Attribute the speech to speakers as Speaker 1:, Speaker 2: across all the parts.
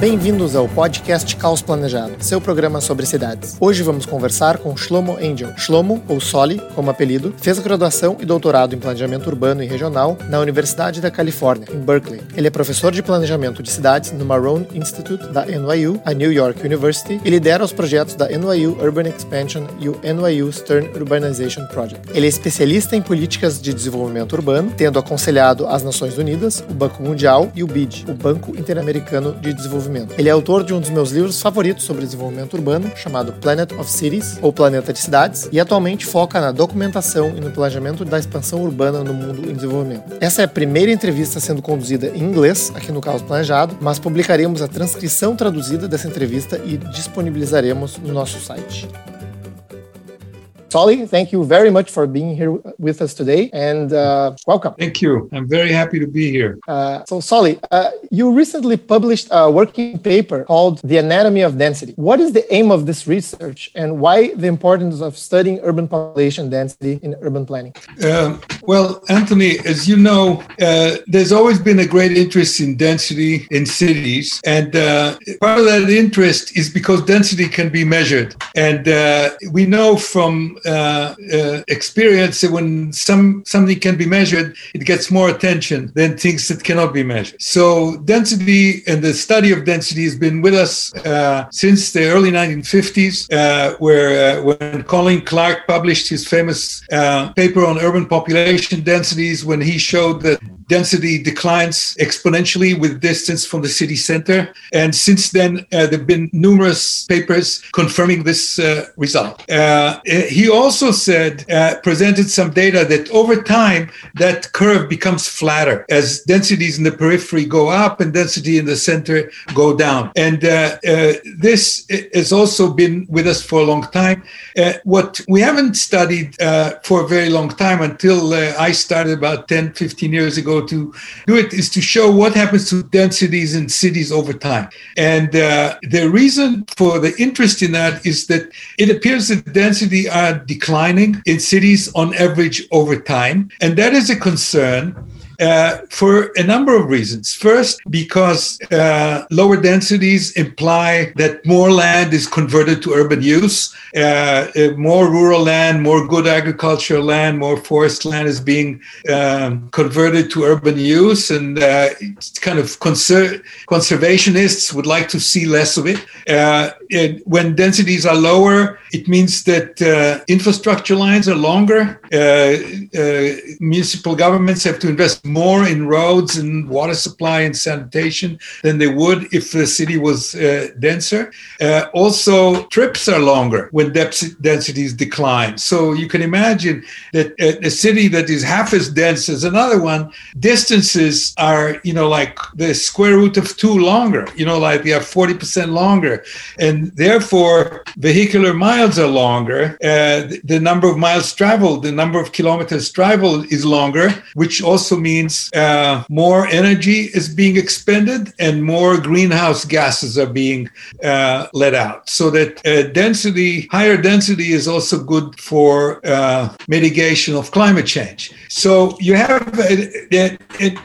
Speaker 1: Bem-vindos ao podcast Caos Planejado, seu programa sobre cidades. Hoje vamos conversar com Shlomo Angel. Shlomo, ou Soli, como apelido, fez graduação e doutorado em planejamento urbano e regional na Universidade da Califórnia, em Berkeley. Ele é professor de planejamento de cidades no Marone Institute da NYU, a New York University, e lidera os projetos da NYU Urban Expansion e o NYU Stern Urbanization Project. Ele é especialista em políticas de desenvolvimento urbano, tendo aconselhado as Nações Unidas, o Banco Mundial e o BID, o Banco Interamericano de Desenvolvimento. Ele é autor de um dos meus livros favoritos sobre desenvolvimento urbano, chamado Planet of Cities, ou Planeta de Cidades, e atualmente foca na documentação e no planejamento da expansão urbana no mundo em desenvolvimento. Essa é a primeira entrevista sendo conduzida em inglês aqui no Caos Planejado, mas publicaremos a transcrição traduzida dessa entrevista e disponibilizaremos no nosso site. Solly, thank you very much for being here with us today and uh, welcome.
Speaker 2: Thank you. I'm very happy to be here.
Speaker 1: Uh, so, Solly, uh, you recently published a working paper called The Anatomy of Density. What is the aim of this research and why the importance of studying urban population density in urban planning?
Speaker 2: Uh, well, Anthony, as you know, uh, there's always been a great interest in density in cities. And uh, part of that interest is because density can be measured. And we know from uh, uh, experience when some something can be measured, it gets more attention than things that cannot be measured. So density and the study of density has been with us uh, since the early 1950s, uh, where uh, when Colin Clark published his famous uh, paper on urban population densities, when he showed that density declines exponentially with distance from the city center. And since then, uh, there have been numerous papers confirming this uh, result. Uh, he also said, uh, presented some data that over time, that curve becomes flatter as densities in the periphery go up and density in the center go down. And uh, uh, this has also been with us for a long time. what we haven't studied for a very long time until I started about 10, 15 years ago to do it is to show what happens to densities in cities over time. And uh, the reason for the interest in that is that it appears that density are declining in cities on average over time. And that is a concern uh, for a number of reasons. First, because uh, lower densities imply that more land is converted to urban use, uh, uh more rural land, more good agricultural land, more forest land is being um, converted to urban use, and uh, kind of conser- conservationists would like to see less of it. It when densities are lower, it means that infrastructure lines are longer. municipal governments have to invest more in roads and water supply and sanitation than they would if the city was uh, denser. Uh, also, trips are longer when densities decline. So you can imagine that a city that is half as dense as another one, distances are, you know, like the square root of two longer, you know, like they are 40% longer. And therefore, vehicular miles are longer. Uh, the, the number of miles traveled, the number of kilometers traveled is longer, which also means uh, more energy is being expended and more greenhouse gases are being uh, let out. So that uh, density, higher density, is also good for uh, mitigation of climate change. So you have, uh,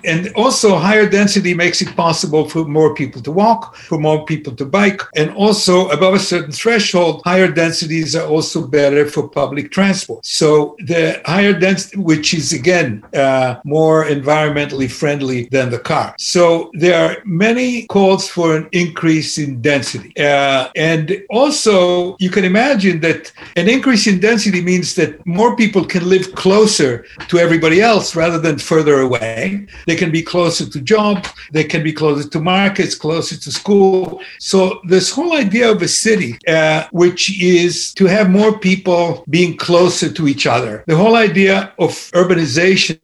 Speaker 2: and also higher density makes it possible for more people to walk, for more people to bike, and also above a certain threshold, higher densities are also better for public transport. So the higher density, which is again uh, more environmental environmentally friendly than the car. So there are many calls for an increase in density. Uh, and also, you can imagine that an increase in density means that more people can live closer to everybody else rather than further away. They can be closer to jobs, they can be closer to markets, closer to school. So, this whole idea of a city, uh, which is to have more people being closer to each other, the whole idea of urbanization,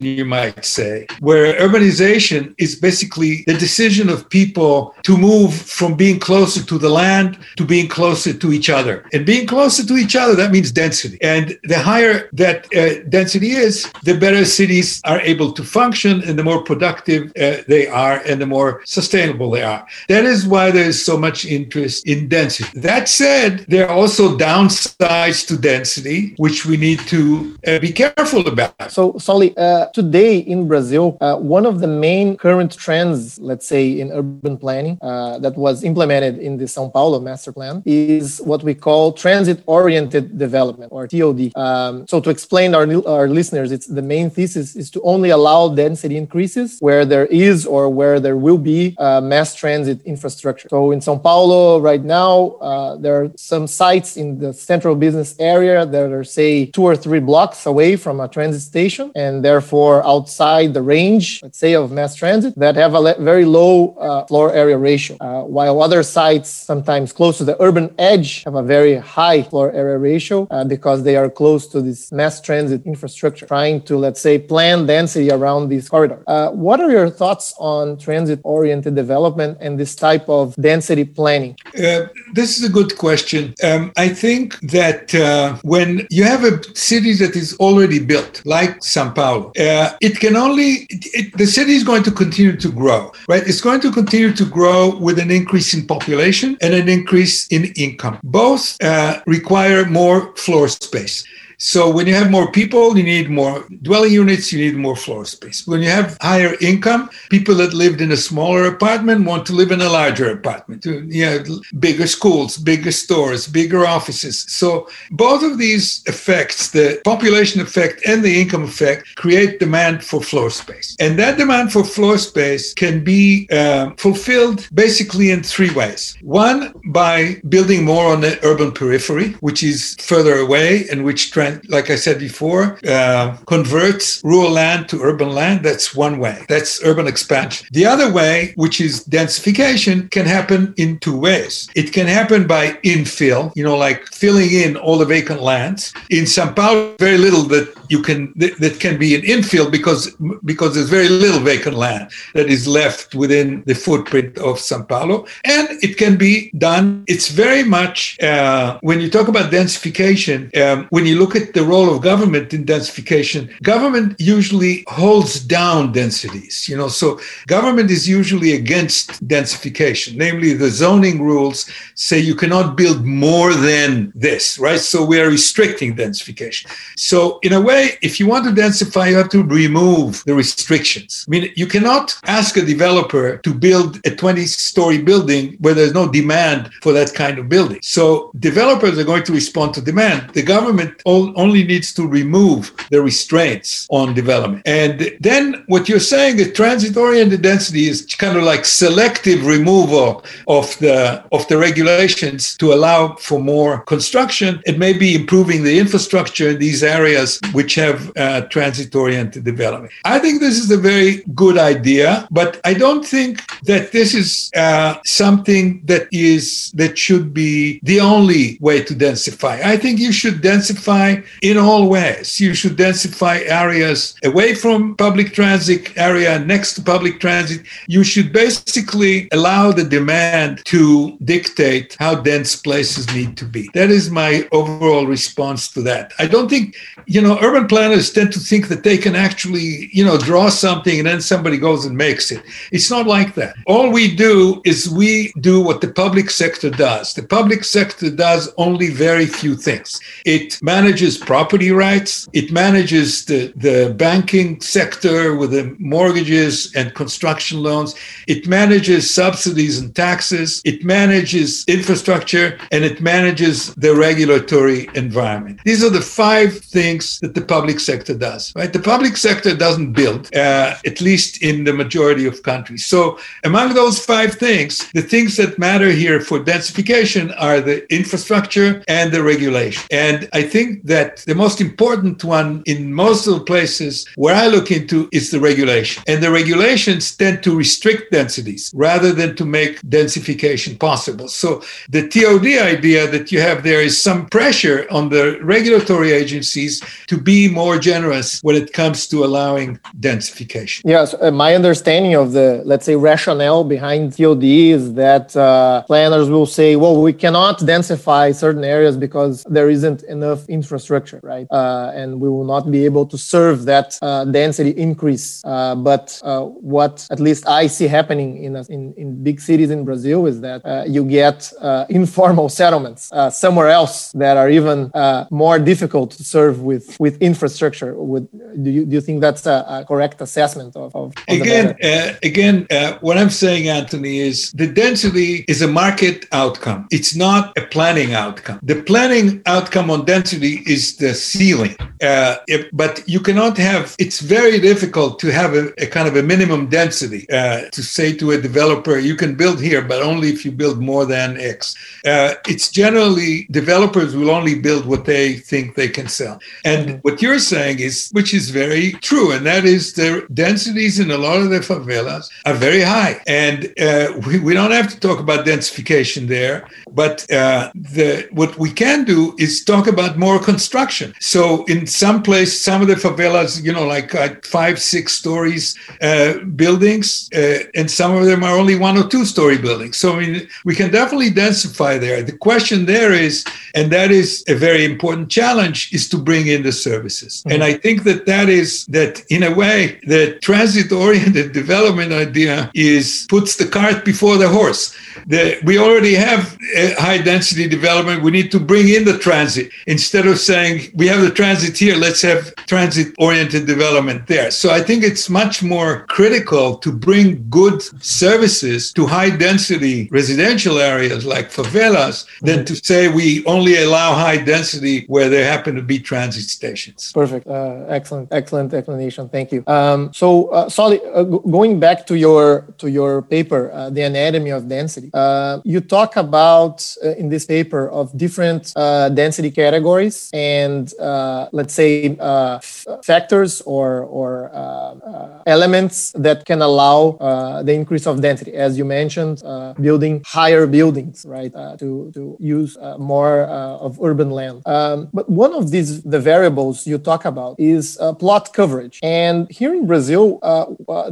Speaker 2: you might say, where urbanization is basically the decision of people to move from being closer to the land to being closer to each other. And being closer to each other, that means density. And the higher that uh, density is, the better cities are able to function and the more productive uh, they are and the more sustainable they are. That is why there is so much interest in density. That said, there are also downsides to density, which we need to uh, be careful about.
Speaker 1: So, Solly, uh, today in Brazil, uh, one of the main current trends, let's say in urban planning, uh, that was implemented in the São Paulo master plan is what we call transit oriented development or TOD. Um, so, to explain our, our listeners, it's the main thesis is to only allow density increases where there is or where there will be uh, mass transit infrastructure. So, in São Paulo, right now, uh, there are some sites in the central business area that are, say, two or three blocks away from a transit station and therefore outside the range, let's say, of mass transit that have a very low uh, floor area ratio, uh, while other sites, sometimes close to the urban edge, have a very high floor area ratio uh, because they are close to this mass transit infrastructure, trying to, let's say, plan density around these corridors. Uh, what are your thoughts on transit oriented development and this type of density planning?
Speaker 2: Uh, this is a good question. Um, I think that uh, when you have a city that is already built, like Sao Paulo, it can only, it, the city is going to continue to grow, right? It's going to continue to grow with an increase in population and an increase in income. Both uh, require more floor space. So when you have more people, you need more dwelling units, you need more floor space. When you have higher income, people that lived in a smaller apartment want to live in a larger apartment. You have bigger schools, bigger stores, bigger offices. So both of these effects, the population effect and the income effect, create demand for floor space. And that demand for floor space can be uh, fulfilled basically in three ways. One, by building more on the urban periphery, which is further away and which like I said before, uh, converts rural land to urban land. That's one way. That's urban expansion. The other way, which is densification, can happen in two ways. It can happen by infill, you know, like filling in all the vacant lands. In São Paulo, very little that you can that, can be an infill because because there's very little vacant land that is left within the footprint of São Paulo, and it can be done. It's very much uh, when you talk about densification. Um, when you look at the role of government in densification, government usually holds down densities. You know, so government is usually against densification. Namely, the zoning rules say you cannot build more than this, right? So we are restricting densification. So in a way, if you want to densify, you have to remove the restrictions. I mean, you cannot ask a developer to build a 20-story building where there's no demand for that kind of building. So developers are going to respond to demand. The government only needs to remove the restraints on development. And then what you're saying is transit oriented density is kind of like selective removal of the of the regulations to allow for more construction. It may be improving the infrastructure in these areas which have uh, transit oriented development. I think this is a very good idea, but I don't think that this is uh, something that is that should be the only way to densify. I think you should densify in all ways. You should densify areas away from public transit area next to public transit. You should basically allow the demand to dictate how dense places need to be. That is my overall response to that. I don't think, you know, urban planners tend to think that they can actually, you know, draw something and then somebody goes and makes it. It's not like that. All we do is we do what the public sector does. The public sector does only very few things. It manages property rights. It manages the, the banking sector with the mortgages and construction loans. It manages subsidies and taxes. It manages infrastructure and it manages the regulatory environment. These are the five things that the public sector does, right? The public sector doesn't build, uh, at least in the majority of countries. So among those five things, the things that matter here for densification are the infrastructure and the regulation. And I think that the most important one in most of the places where I look into is the regulation. And the regulations tend to restrict densities rather than to make densification possible. So the TOD idea that you have there is some pressure on the regulatory agencies to be more generous when it comes to allowing densification.
Speaker 1: Yes, uh, my understanding of the, let's say, rationale behind TOD is that uh, planners will say, well, we cannot densify certain areas because there isn't enough infrastructure, right? Uh, and we will not be able to serve that uh, density increase. Uh, but what at least I see happening in, in, in big cities in Brazil is that you get informal settlements somewhere else that are even more difficult to serve with, with infrastructure. Would do you do you think that's a, a correct assessment of, of,
Speaker 2: again? Uh, again, uh, what I'm saying, Anthony, is the density is a market outcome. It's not a planning outcome. The planning outcome on density is the ceiling. Uh, if, but you cannot have. It's very difficult to have a, a kind of a minimum density uh, to say to a developer, you can build here, but only if you build more than X. Uh, it's generally developers will only build what they think they can sell. And mm-hmm. What you're saying is, which is very true, and that is the densities in a lot of the favelas are very high. And uh, we, we don't have to talk about densification there, but uh, the what we can do is talk about more construction. So in some place, some of the favelas, you know, like uh, five, six stories uh, buildings, uh, and some of them are only one or two story buildings. So I mean, we can definitely densify there. The question there is, and that is a very important challenge, is to bring in the services. Mm-hmm. And I think that that is that in a way, the transit oriented development idea is puts the cart before the horse. The, we already have high density development. We need to bring in the transit instead of saying we have the transit here, let's have transit oriented development there. So I think it's much more critical to bring good services to high density residential areas like favelas than to say we only allow high density where there happen to be transit stations.
Speaker 1: Perfect. Uh, excellent, excellent explanation. Thank you. Um, so, uh, Solly, uh, going back to your to your paper, uh, the anatomy of density, uh, you talk about uh, in this paper of different uh, density categories and let's say f- factors or or elements that can allow the increase of density. As you mentioned, building higher buildings, right, to to use more of urban land. Um, but one of these the variables you talk about is plot coverage, and here in Brazil,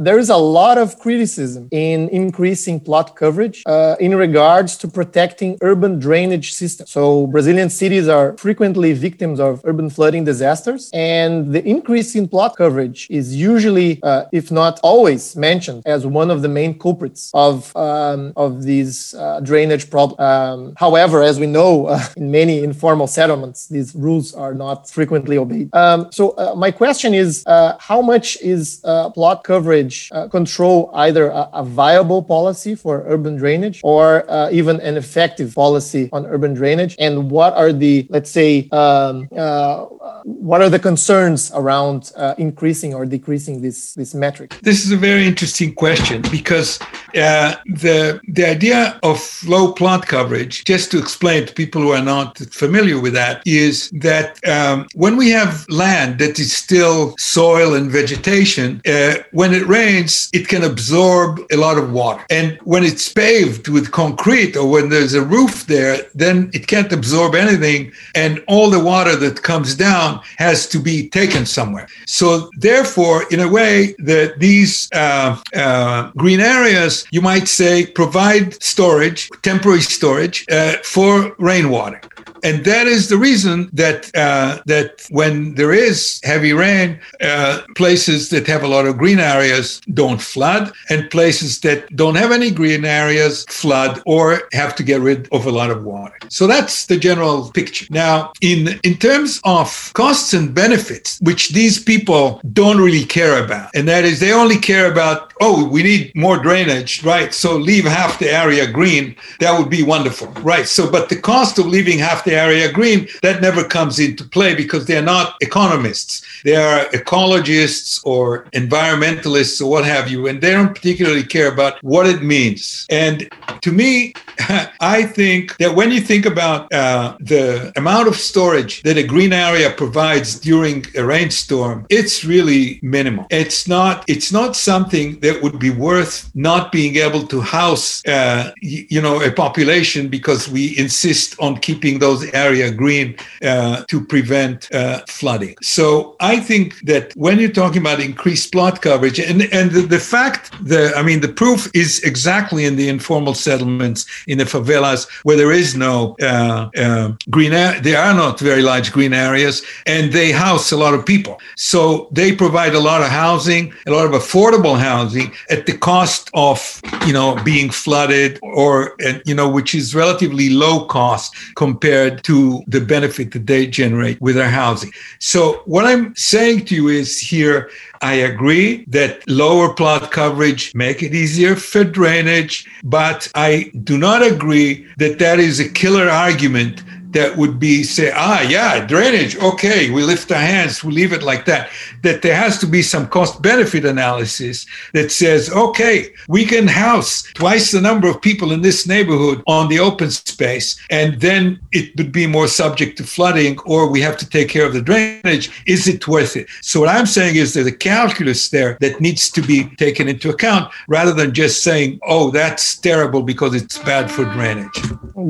Speaker 1: there is a lot of criticism in increasing plot coverage in regards to protecting urban drainage systems. So Brazilian cities are frequently victims of urban flooding disasters, and the increase in plot coverage is usually, uh, if not always, mentioned as one of the main culprits of um, of these uh, drainage problems. Um, however, as we know, uh, in many informal settlements, these rules are not frequently obeyed. Um, so uh, my question is, uh, how much is uh, plot coverage control either a, a, viable policy for urban drainage or even an effective policy on urban drainage? And what are the let's say um, uh, what are the concerns around uh, increasing or decreasing this this metric?
Speaker 2: This is a very interesting question because uh, the the idea of low plot coverage just to explain to people who are not familiar with that is that um, when we have land that is still soil and vegetation uh, when it rains it can absorb a lot of water and when it's paved with concrete or when there's a roof there then it can't absorb anything, and all the water that comes down has to be taken somewhere. So, therefore, in a way, that these uh, uh, green areas, you might say, provide storage, temporary storage uh, for rainwater and that is the reason that uh, that when there is heavy rain, uh, places that have a lot of green areas don't flood, and places that don't have any green areas flood or have to get rid of a lot of water. So that's the general picture. Now, in in terms of costs and benefits, which these people don't really care about, and that is they only care about oh we need more drainage, right? So leave half the area green. That would be wonderful, right? So, but the cost of leaving half the area green, that never comes into play because they're not economists. They are ecologists or environmentalists or what have you, and they don't particularly care about what it means. And to me, I think that when you think about uh, the amount of storage that a green area provides during a rainstorm, it's really minimal. It's not. It's not something that would be worth not being able to house, uh, you know, a population because we insist on keeping those area green uh, to prevent uh, flooding. So I think that when you're talking about increased plot coverage, and and the, the fact that I mean the proof is exactly in the informal settlements in the favelas where there is no uh, uh green. There are not very large green areas, and they house a lot of people. So they provide a lot of housing, a lot of affordable housing housing at the cost of, you know, being flooded or, and, you know, which is relatively low cost compared to the benefit that they generate with their housing. So what I'm saying to you is here, I agree that lower plot coverage make it easier for drainage, but I do not agree that that is a killer argument that would be say, ah, yeah, drainage, okay, we lift our hands, we leave it like that. That there has to be some cost benefit analysis that says, okay, we can house twice the number of people in this neighborhood on the open space, and then it would be more subject to flooding, or we have to take care of the drainage. Is it worth it? So, what I'm saying is there's a calculus there that needs to be taken into account rather than just saying, oh, that's terrible because it's bad for drainage.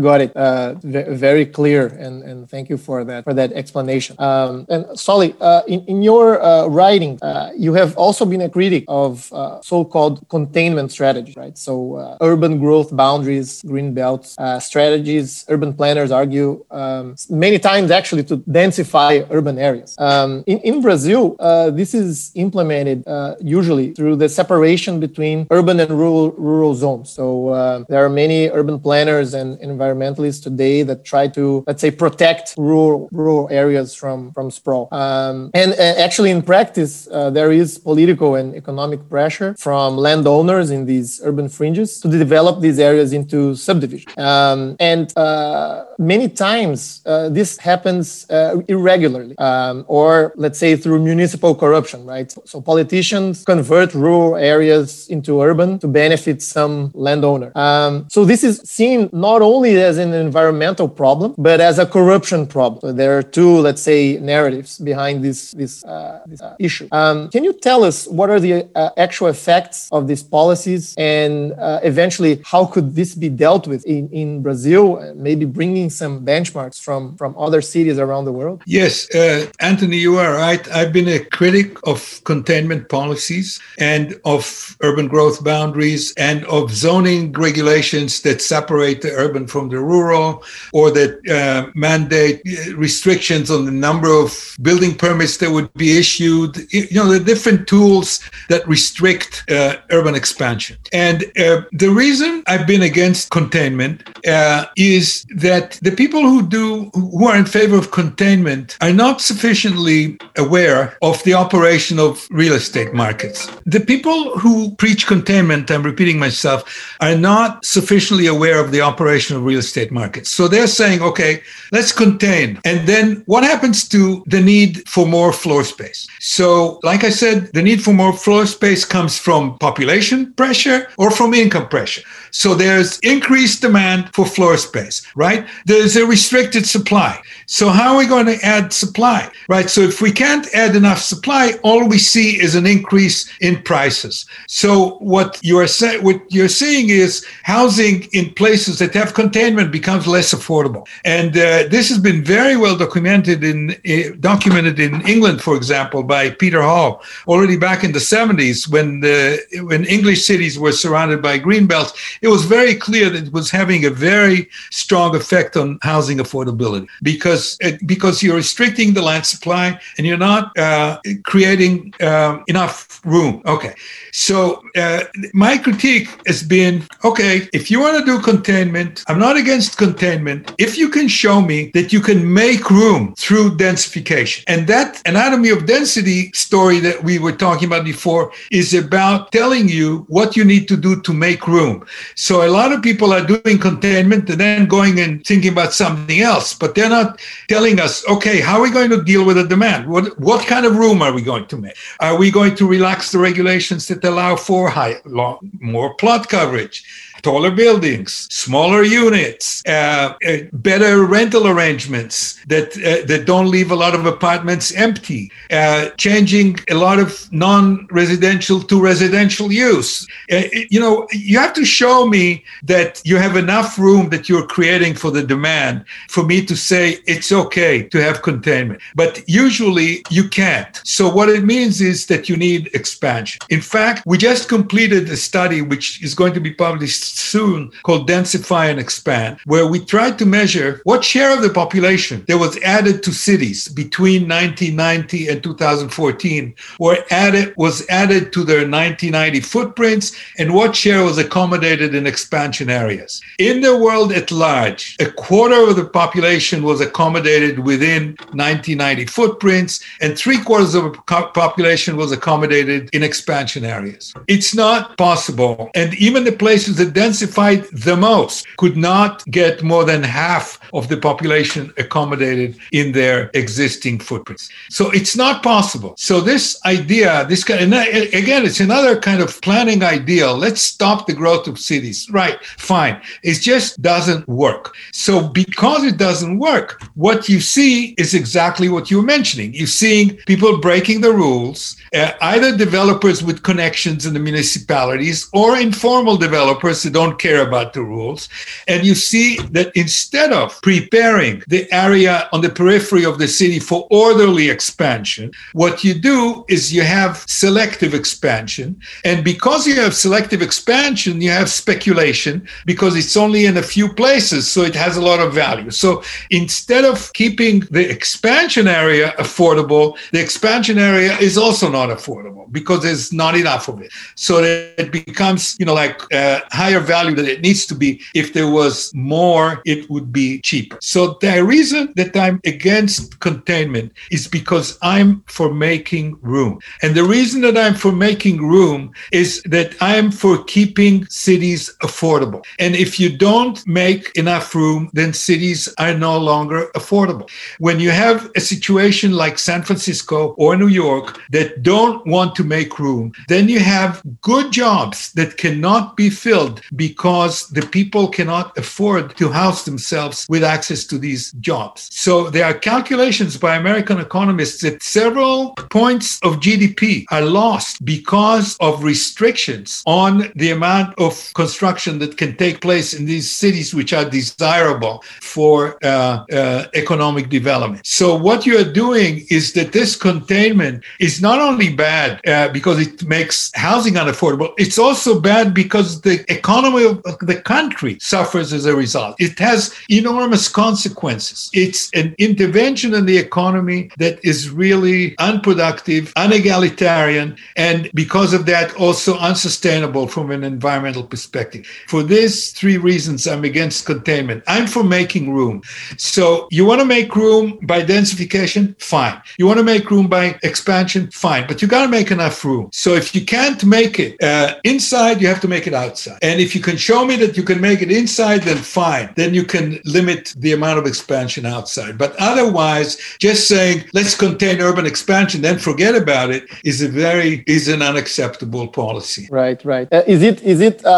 Speaker 1: Got it. Uh, very clear clear, and, and thank you for that for that explanation. Um, and Solly, uh, in, in your uh, writing, uh, you have also been a critic of uh, so-called containment strategies, right? So uh, urban growth boundaries, green belts uh, strategies. Urban planners argue um, many times actually to densify urban areas. Um, in, in Brazil, this is implemented usually through the separation between urban and rural rural zones. So there are many urban planners and environmentalists today that try to let's say protect rural rural areas from from sprawl. Um, and uh, actually, in practice, uh, there is political and economic pressure from landowners in these urban fringes to develop these areas into subdivision. Um, and uh, many times uh, this happens uh, irregularly, um, or let's say through municipal corruption, right? So politicians convert rural areas into urban to benefit some landowner. Um, so this is seen not only as an environmental problem, but as a corruption problem. So there are two, let's say, narratives behind this this, uh, this uh, issue. Um, can you tell us what are the uh, actual effects of these policies, and uh, eventually how could this be dealt with in, in Brazil? Maybe bringing some benchmarks from from other cities around the world.
Speaker 2: Yes, uh, Anthony, you are right. I've been a critic of containment policies and of urban growth boundaries and of zoning regulations that separate the urban from the rural, or that uh, mandate uh, restrictions on the number of building permits that would be issued. You know, the different tools that restrict uh, urban expansion. And uh, the reason I've been against containment uh, is that the people who do who are in favor of containment are not sufficiently aware of the operation of real estate markets. The people who preach containment, I'm repeating myself, are not sufficiently aware of the operation of real estate markets. So they're saying, okay, let's contain. And then what happens to the need for more floor space? So, like I said, the need for more floor space comes from population pressure or from income pressure. So there's increased demand for floor space, right? There's a restricted supply. So how are we going to add supply, right? So if we can't add enough supply, all we see is an increase in prices. So what you are saying, what you're seeing is housing in places that have containment becomes less affordable, and uh, this has been very well documented in uh, documented in England, for example, by Peter Hall already back in the 70s when the when English cities were surrounded by green belts. It was very clear that it was having a very strong effect on housing affordability because it, because you're restricting the land supply and you're not uh, creating uh, enough room. Okay, so uh, my critique has been okay. If you want to do containment, I'm not against containment. If you can show me that you can make room through densification, and that anatomy of density story that we were talking about before is about telling you what you need to do to make room. So a lot of people are doing containment and then going and thinking about something else, but they're not telling us, okay, how are we going to deal with the demand? What, what kind of room are we going to make? Are we going to relax the regulations that allow for high, long, more plot coverage? Taller buildings, smaller units, uh, uh, better rental arrangements that uh, that don't leave a lot of apartments empty, uh, changing a lot of non-residential to residential use. Uh, you know, you have to show me that you have enough room that you're creating for the demand for me to say it's okay to have containment. But usually you can't. So what it means is that you need expansion. In fact, we just completed a study which is going to be published soon called Densify and Expand, where we tried to measure what share of the population that was added to cities between 1990 and 2014 were added was added to their 1990 footprints and what share was accommodated in expansion areas. In the world at large, a quarter of the population was accommodated within 1990 footprints and three quarters of the population was accommodated in expansion areas. It's not possible. And even the places that densified the most could not get more than half of the population accommodated in their existing footprints. So it's not possible. So this idea, this kind, and again, it's another kind of planning ideal. Let's stop the growth of cities. Right, fine. It just doesn't work. So because it doesn't work, what you see is exactly what you're mentioning. You're seeing people breaking the rules, uh, either developers with connections in the municipalities or informal developers who don't care about the rules. And you see that instead of preparing the area on the periphery of the city for orderly expansion, what you do is you have selective expansion. And because you have selective expansion, you have speculation because it's only in a few places, so it has a lot of value. So instead of keeping the expansion area affordable, the expansion area is also not affordable because there's not enough of it. So it becomes, you know, like uh, higher value than it needs to be. If there was more, it would be cheaper. So the reason that I'm against containment is because I'm for making room. And the reason that I'm for making room is that I'm for keeping cities affordable. And if you don't make enough room, then cities are no longer affordable. When you have a situation like San Francisco or New York that don't want to make room, then you have good jobs that cannot be filled because the people cannot afford to house themselves with access to these jobs. So there are calculations by American economists that several points of GDP are lost because of restrictions on the amount of construction that can take place in these cities which are desirable for uh, uh, economic development. So what you are doing is that this containment is not only bad uh, because it makes housing unaffordable, it's also bad because the economy of the country suffers as a result. It has enormous consequences. It's an intervention in the economy that is really unproductive, unegalitarian, and because of that, also unsustainable from an environmental perspective. For these three reasons, I'm against containment. I'm for making room. So you want to make room by densification? Fine. You want to make room by expansion? Fine. But you got to make enough room. So if you can't make it uh, inside, you have to make it outside. And if you can show me that you can make it inside, then fine. Then you can limit the amount of expansion outside. But otherwise, just saying let's contain urban expansion, then forget about it, is a very is an unacceptable policy.
Speaker 1: Right, right. Uh, is it is it uh,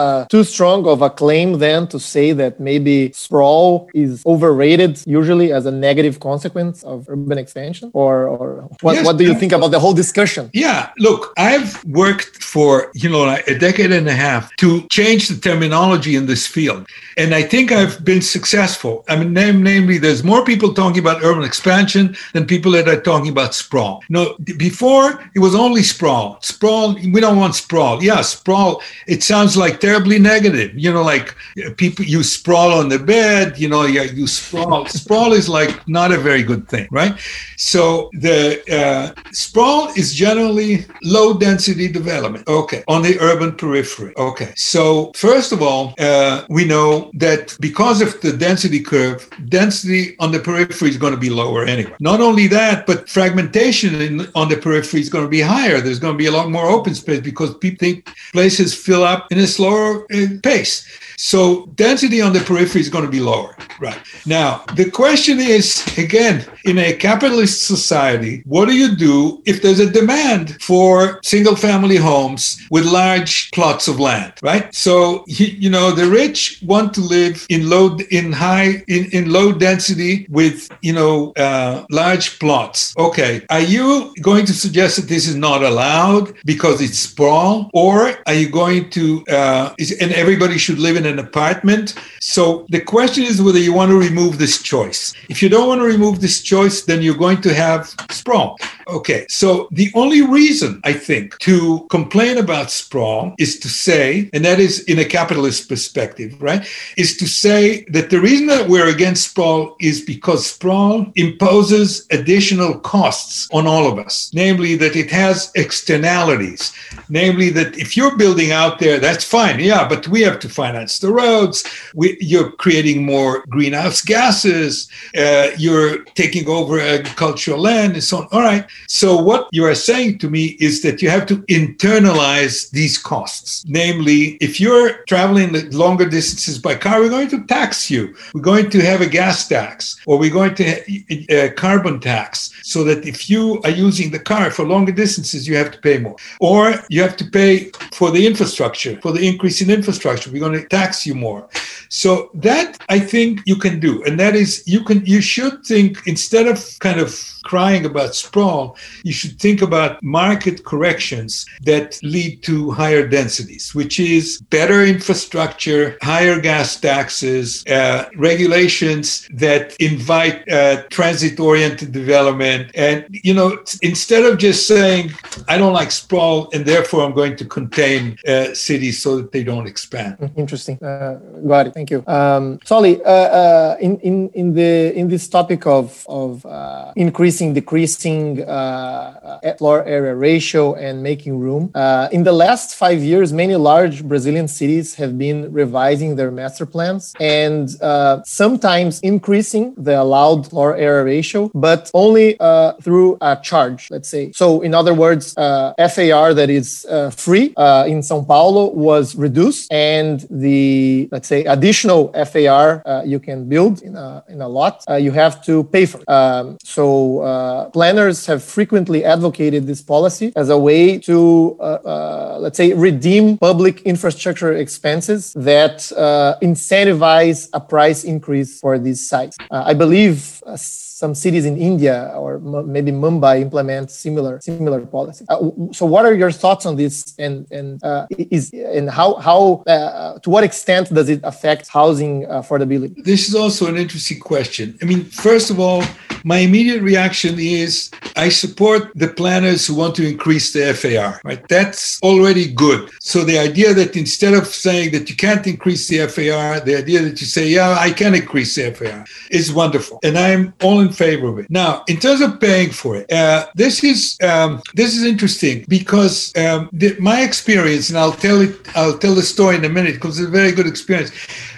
Speaker 1: uh, too strong of a claim then to say that maybe sprawl is overrated usually as a negative consequence of urban expansion, or or what, yes, what do you think about the whole discussion?
Speaker 2: Yeah, look, I've worked for you know a decade and a half to change the terminology in this field, and I think I've been successful. I mean, name, namely, there's more people talking about urban expansion than people that are talking about sprawl. No, before it was only sprawl. Sprawl, we don't want sprawl. Yeah, sprawl. It sounds like terribly negative. You know, like people you sprawl on the bed. You know, you, you sprawl. sprawl is like not a very good thing, right? So the uh, sprawl is generally low density development. Okay, on the urban periphery. Okay, so first of all, uh, we know that because of the density curve, density on the periphery is going to be lower anyway. Not only that, but fragmentation in, on the periphery is going to be higher. There's going to be a lot more open space because people think places fill up in a slower uh, pace. So density on the periphery is going to be lower. Right. Now, the question is again, in a capitalist society, what do you do if there's a demand for single family homes with large plots of land, right? So, you know, the rich want to live in low, in high, in, in low density with, you know, uh, large plots. Okay. Are you going to suggest that this is not allowed because it's sprawl? Or are you going to, uh, is, and everybody should live in an apartment. So the question is whether you want to remove this choice. If you don't want to remove this choice, then you're going to have sprawl. Okay, so the only reason I think to complain about sprawl is to say, and that is in a capitalist perspective, right? Is to say that the reason that we're against sprawl is because sprawl imposes additional costs on all of us, namely that it has externalities, namely that if you're building out there, that's fine, yeah, but we have to finance the roads. We, you're creating more greenhouse gases. Uh, you're taking over agricultural land and so on. All right. So what you are saying to me is that you have to internalize these costs. Namely, if you're traveling the longer distances by car, we're going to tax you. We're going to have a gas tax, or we're going to have a carbon tax, so that if you are using the car for longer distances, you have to pay more, or you have to pay for the infrastructure, for the increase in infrastructure. We're going to tax you more. So that I think you can do, and that is you can you should think instead of kind of crying about sprawl, you should think about market corrections that lead to higher densities, which is better infrastructure, higher gas taxes, uh, regulations that invite uh, transit-oriented development, and you know instead of just saying I don't like sprawl and therefore I'm going to contain uh, cities so that they don't expand.
Speaker 1: Interesting. Uh, got it. Thank you. Um, Solly, uh, uh, in, in, in, the, in this topic of, of uh, increasing, decreasing uh, floor area ratio and making room, in the last five years, many large Brazilian cities have been revising their master plans and sometimes increasing the allowed floor area ratio, but only through a charge, let's say. So, in other words, FAR that is free in Sao Paulo was reduced, and the let's say additional FAR uh, you can build in a, in a lot, uh, you have to pay for it. Um, so uh, planners have frequently advocated this policy as a way to, uh, uh, let's say, redeem public infrastructure expenses that uh, incentivize a price increase for these sites. I believe some cities in India or maybe Mumbai implement similar similar policy. Uh, so, what are your thoughts on this, and and uh, is and how how uh, to what extent does it affect housing affordability?
Speaker 2: This is also an interesting question. I mean, first of all, my immediate reaction is I support the planners who want to increase the FAR. Right, that's already good. So the idea that instead of saying that you can't increase the FAR, the idea that you say, yeah, I can increase the FAR is wonderful, and I'm all in favor of it. Now, in terms of paying for it, uh, this is um, this is interesting because um, the, my experience, and I'll tell it, I'll tell the story in a minute because it's a very good experience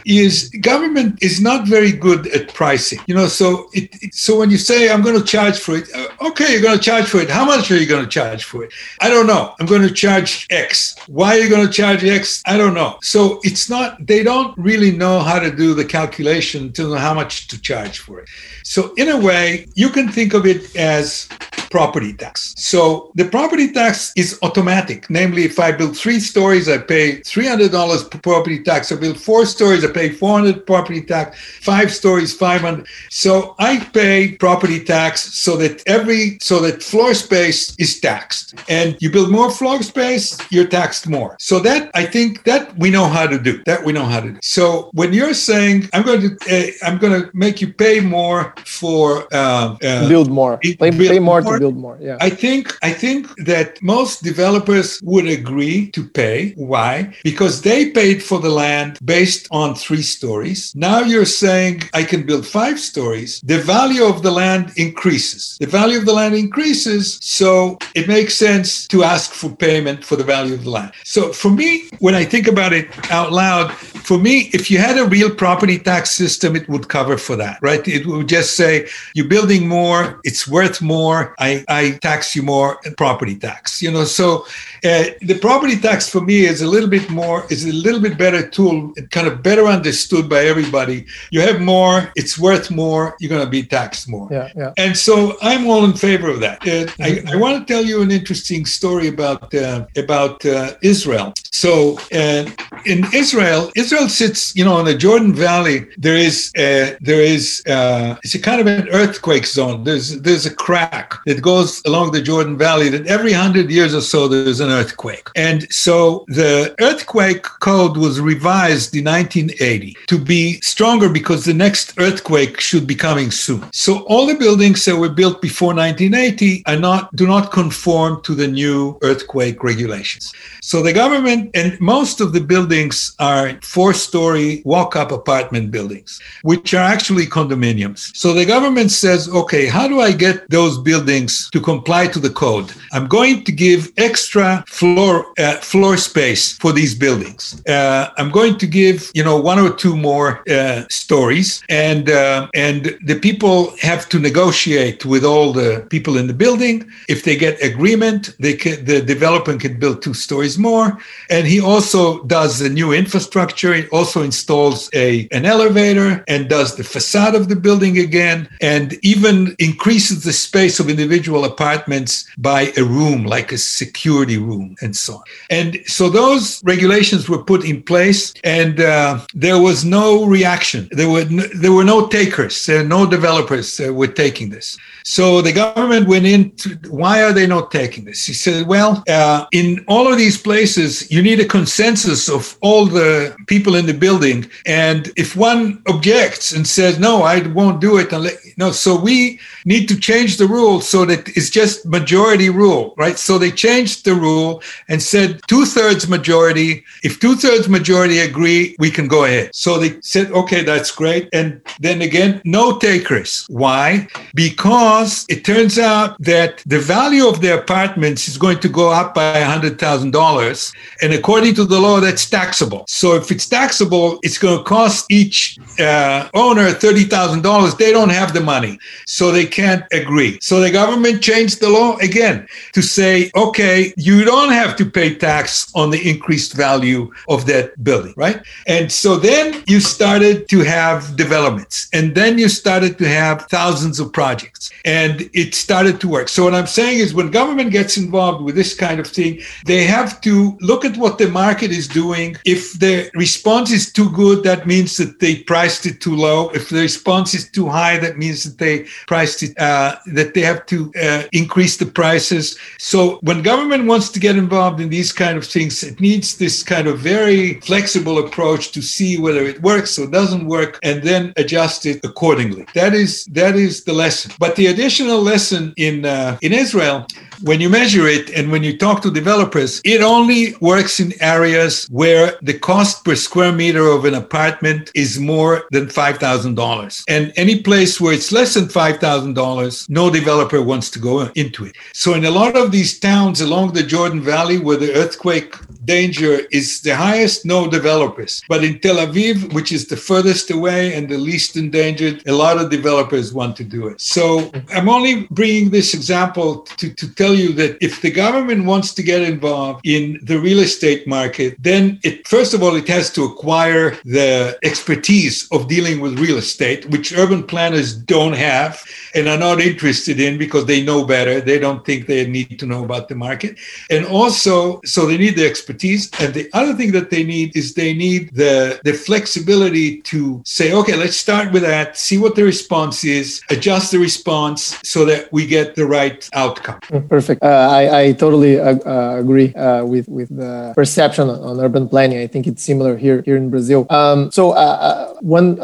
Speaker 2: is government is not very good at pricing. You know, so it, it so when you say I'm going to charge for it, uh, okay, you're going to charge for it. How much are you going to charge for it? I don't know. I'm going to charge X. Why are you going to charge X? I don't know. So it's not. They don't really know how to do the calculation to know how much to charge for it. So in a way, you can think of it as property tax. So the property tax is automatic. Namely, if I build three stories, I pay $300 per property tax. I build four stories, I pay 400 property tax. Five stories, 500. So I pay property tax so that every so that floor space is taxed. And you build more floor space, you're taxed more. So that I think that we know how to do. That we know how to do. So when you're saying I'm going to uh, I'm going to make you pay more for uh,
Speaker 1: uh, build more, pay, build pay more, more build more. Yeah.
Speaker 2: I think I think that most developers would agree to pay. Why? Because they paid for the land based on three stories. Now you're saying I can build five stories. The value of the land increases. The value of the land increases, so it makes sense to ask for payment for the value of the land. So for me, when I think about it out loud, for me, if you had a real property tax system, it would cover for that, right? It would just say you're building more, it's worth more. I, I tax you more property tax. You know, so uh, the property tax for me is a little bit more, is a little bit better tool, kind of better understood by everybody. You have more, it's worth more, you're going to be taxed more.
Speaker 1: Yeah, yeah.
Speaker 2: And so I'm all in favor of that. Uh, I, I want to tell you an interesting story about uh, about uh, Israel. So uh, in Israel, Israel sits, you know, in the Jordan Valley. There is uh, there is uh, it's a kind of an earthquake zone. There's there's a crack that goes along the Jordan Valley. That every hundred years or so there's an earthquake, and so the earthquake code was revised in 1980 to be stronger because the next earthquake should be coming soon. So all the buildings that were built before 1980 are not do not conform to the new earthquake regulations. So the government and most of the buildings are four story walk up apartment buildings, which are actually condominiums. So the government says, okay, how do I get those buildings to comply to the code? I'm going to give extra floor uh, floor space for these buildings. Uh, I'm going to give you know one or two more uh, stories, and uh, and the people have to negotiate with all the people in the building. If they get agreement, they can, the developer can build two stories more. And he also does the new infrastructure. He also installs a, an elevator and does the facade of the building again, and even increases the space of individual apartments by a room, like a security room, and so on. And so those regulations were put in place, and uh, there was no reaction. There were no, there were no takers. There no developers uh, were taking this. So the government went into why are they not taking this? He said, well, uh, in all of these places, you need a consensus of all the people in the building. And if one objects and says, no, I won't do it, no, so we need to change the rule so that it's just majority rule, right? So they changed the rule and said two thirds majority. If two thirds majority agree, we can go ahead. So they said, okay, that's great. And then again, no takers. Why? Because because it turns out that the value of the apartments is going to go up by $100,000. And according to the law, that's taxable. So if it's taxable, it's going to cost each uh, owner $30,000. They don't have the money, so they can't agree. So the government changed the law again to say, okay, you don't have to pay tax on the increased value of that building, right? And so then you started to have developments, and then you started to have thousands of projects and it started to work. So what I'm saying is when government gets involved with this kind of thing, they have to look at what the market is doing. If the response is too good, that means that they priced it too low. If the response is too high, that means that they priced it uh, that they have to uh, increase the prices. So when government wants to get involved in these kind of things, it needs this kind of very flexible approach to see whether it works or doesn't work, and then adjust it accordingly. That is that is the lesson. But the additional lesson in uh, in Israel when you measure it and when you talk to developers, it only works in areas where the cost per square meter of an apartment is more than $5,000. And any place where it's less than $5,000, no developer wants to go into it. So in a lot of these towns along the Jordan Valley where the earthquake danger is the highest, no developers. But in Tel Aviv, which is the furthest away and the least endangered, a lot of developers want to do it. So I'm only bringing this example to, to tell you that if the government wants to get involved in the real estate market, then it first of all it has to acquire the expertise of dealing with real estate, which urban planners don't have and are not interested in because they know better. They don't think they need to know about the market. And also, so they need the expertise. And the other thing that they need is they need the, the flexibility to say, okay, let's start with that, see what the response is, adjust the response so that we get the right outcome.
Speaker 1: Perfect. Uh, I, I totally uh, uh agree uh, with, with the perception on urban planning. I think it's similar here, here in Brazil. Um, so uh, uh, one,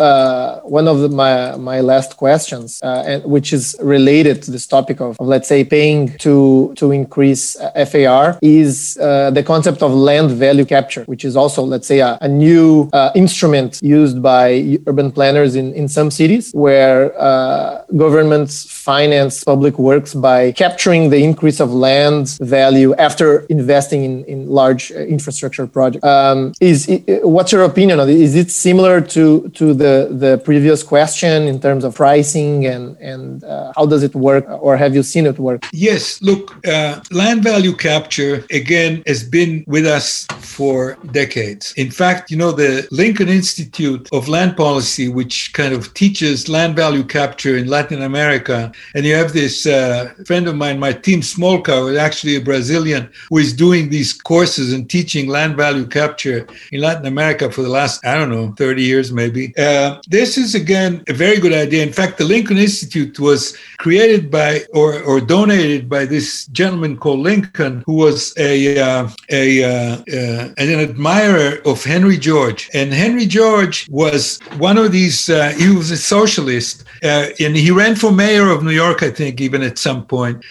Speaker 1: one of the, my, my last questions, and which is related to this topic of, of let's say, paying to to increase FAR, is the concept of land value capture, which is also, let's say, a, a new uh, instrument used by urban planners in, in some cities where uh, governments finance public works by capturing the increase of land value after investing in, in large uh, infrastructure projects. Um, is what's your opinion on it? Is it similar to to the the previous question in terms of pricing and and uh, how does it work, or have you seen it work?
Speaker 2: Yes. Look, uh, land value capture again has been with us for decades. In fact, you know, the Lincoln Institute of Land Policy, which kind of teaches land value capture in Latin America, and you have this uh, friend of mine, Martin Smolka, who is actually a Brazilian, who is doing these courses and teaching land value capture in Latin America for the last, I don't know, 30 years maybe. Uh, this is, again, a very good idea. In fact, the Lincoln Institute was created by or, or donated by this gentleman called Lincoln, who was a, uh, a uh, uh, an admirer of Henry George. And Henry George was one of these, uh, he was a socialist, uh, and he ran for mayor of New York, I think, even at some point.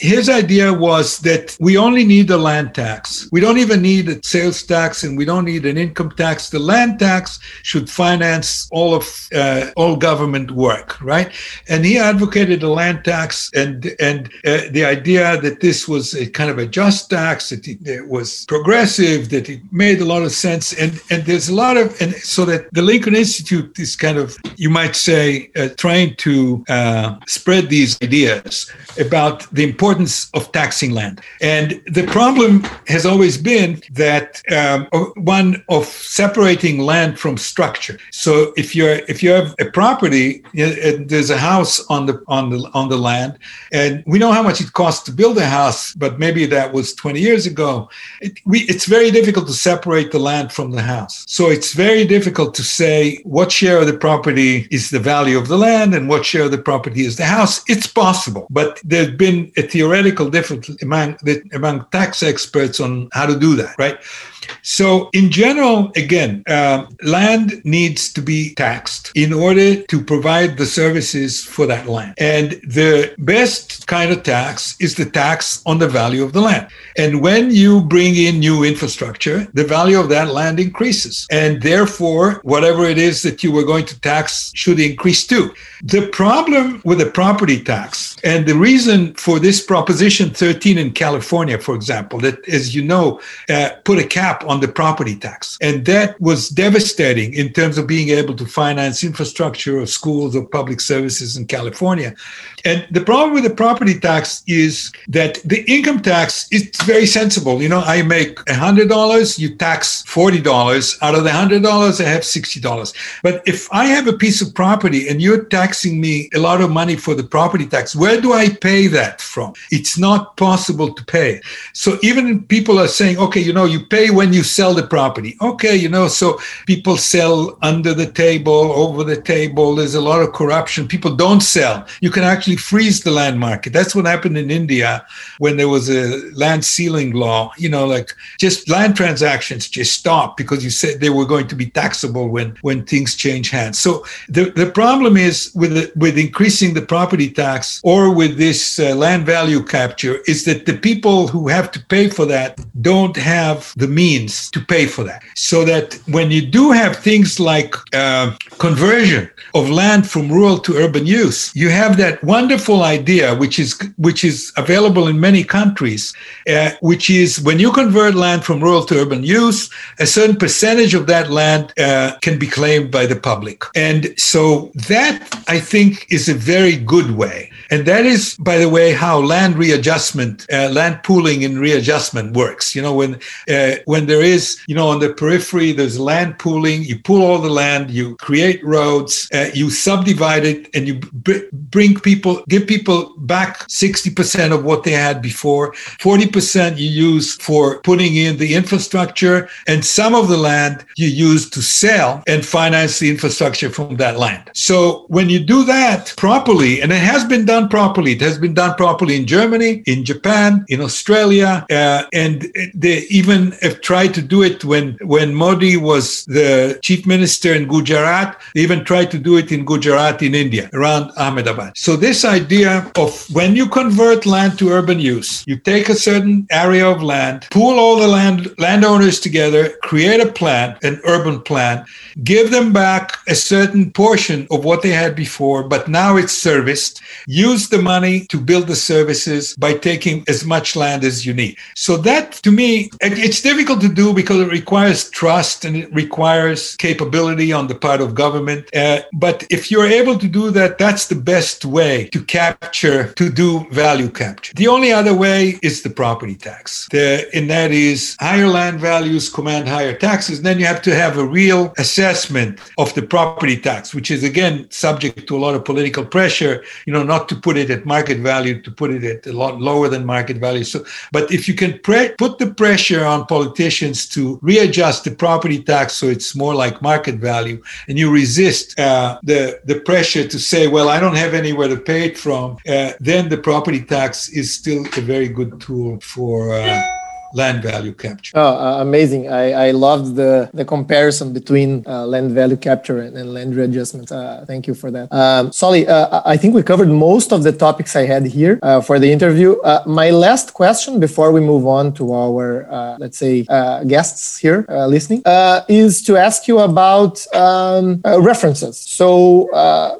Speaker 2: his idea was that we only need a land tax. We don't even need a sales tax, and we don't need an income tax. The land tax should finance all of all government work, right? And he advocated a land tax, and and the idea that this was a kind of a just tax, that it was progressive, that it made a lot of sense. And, and there's a lot of, and so that the Lincoln Institute is kind of, you might say, uh, trying to uh, spread these ideas about the importance of taxing land. And the problem has always been that um, one of separating land from structure. So if you're if you have a property, there's a house on the on the on the land, and we know how much it costs to build a house, but maybe that was 20 years ago. It, we, it's very difficult to separate the land from the house. So it's very difficult to say what share of the property is the value of the land and what share of the property is the house. It's possible, but there's been a theoretical difference among, among tax experts on how to do that, right? So, in general, again, uh, land needs to be taxed in order to provide the services for that land. And the best kind of tax is the tax on the value of the land. And when you bring in new infrastructure, the value of that land increases. And therefore, whatever it is that you were going to tax should increase too. The problem with the property tax, and the reason for this Proposition 13 in California, for example, that, as you know, uh, put a cap on the property tax. And that was devastating in terms of being able to finance infrastructure or schools or public services in California. And the problem with the property tax is that the income tax is very sensible. You know, I make $100, you tax $40. Out of the $100, I have $60. But if I have a piece of property and you're taxing me a lot of money for the property tax, where do I pay that from? It's not possible to pay. So even people are saying, okay, you know, you pay when you sell the property. Okay, you know, so people sell under the table, over the table. There's a lot of corruption. People don't sell. You can actually freeze the land market. That's what happened in India when there was a land ceiling law. You know, like just land transactions just stopped because you said they were going to be taxable when when things change hands. So the, the problem is with the, with increasing the property tax or with this uh, land value capture is that the people who have to pay for that don't have the means to pay for that. So that when you do have things like uh, conversion of land from rural to urban use, you have that wonderful idea, which is which is available in many countries, uh, which is when you convert land from rural to urban use, a certain percentage of that land uh, can be claimed by the public, and so that I think is a very good way. And that is, by the way, how land readjustment, uh, land pooling and readjustment works. You know, when uh, when there is, you know, on the periphery, there's land pooling. You pool all the land, you create roads, uh, you subdivide it, and you br- bring people, give people back 60% of what they had before. 40% you use for putting in the infrastructure, and some of the land you use to sell and finance the infrastructure from that land. So when you do that properly, and it has been done done properly. It has been done properly in Germany, in Japan, in Australia, uh, and they even have tried to do it when when Modi was the chief minister in Gujarat. They even tried to do it in Gujarat in India, around Ahmedabad. So this idea of when you convert land to urban use, you take a certain area of land, pool all the land landowners together, create a plan, an urban plan, give them back a certain portion of what they had before, but now it's serviced. You use the money to build the services by taking as much land as you need. So that to me, it's difficult to do because it requires trust and it requires capability on the part of government. Uh, but if you're able to do that, that's the best way to capture, to do value capture. The only other way is the property tax. The, and that is higher land values command higher taxes. And then you have to have a real assessment of the property tax, which is again subject to a lot of political pressure, you know, not to put it at market value, to put it at a lot lower than market value. So, but if you can pre- put the pressure on politicians to readjust the property tax so it's more like market value, and you resist uh, the the pressure to say, well, I don't have anywhere to pay it from, uh, then the property tax is still a very good tool for. Uh, land value capture.
Speaker 1: Oh, uh, amazing! I, I loved the the comparison between uh, land value capture and, and land readjustment. Uh, thank you for that, um, Solly. Uh, I think we covered most of the topics I had here uh, for the interview. Uh, my last question before we move on to our let's say guests here listening is to ask you about um, references. So,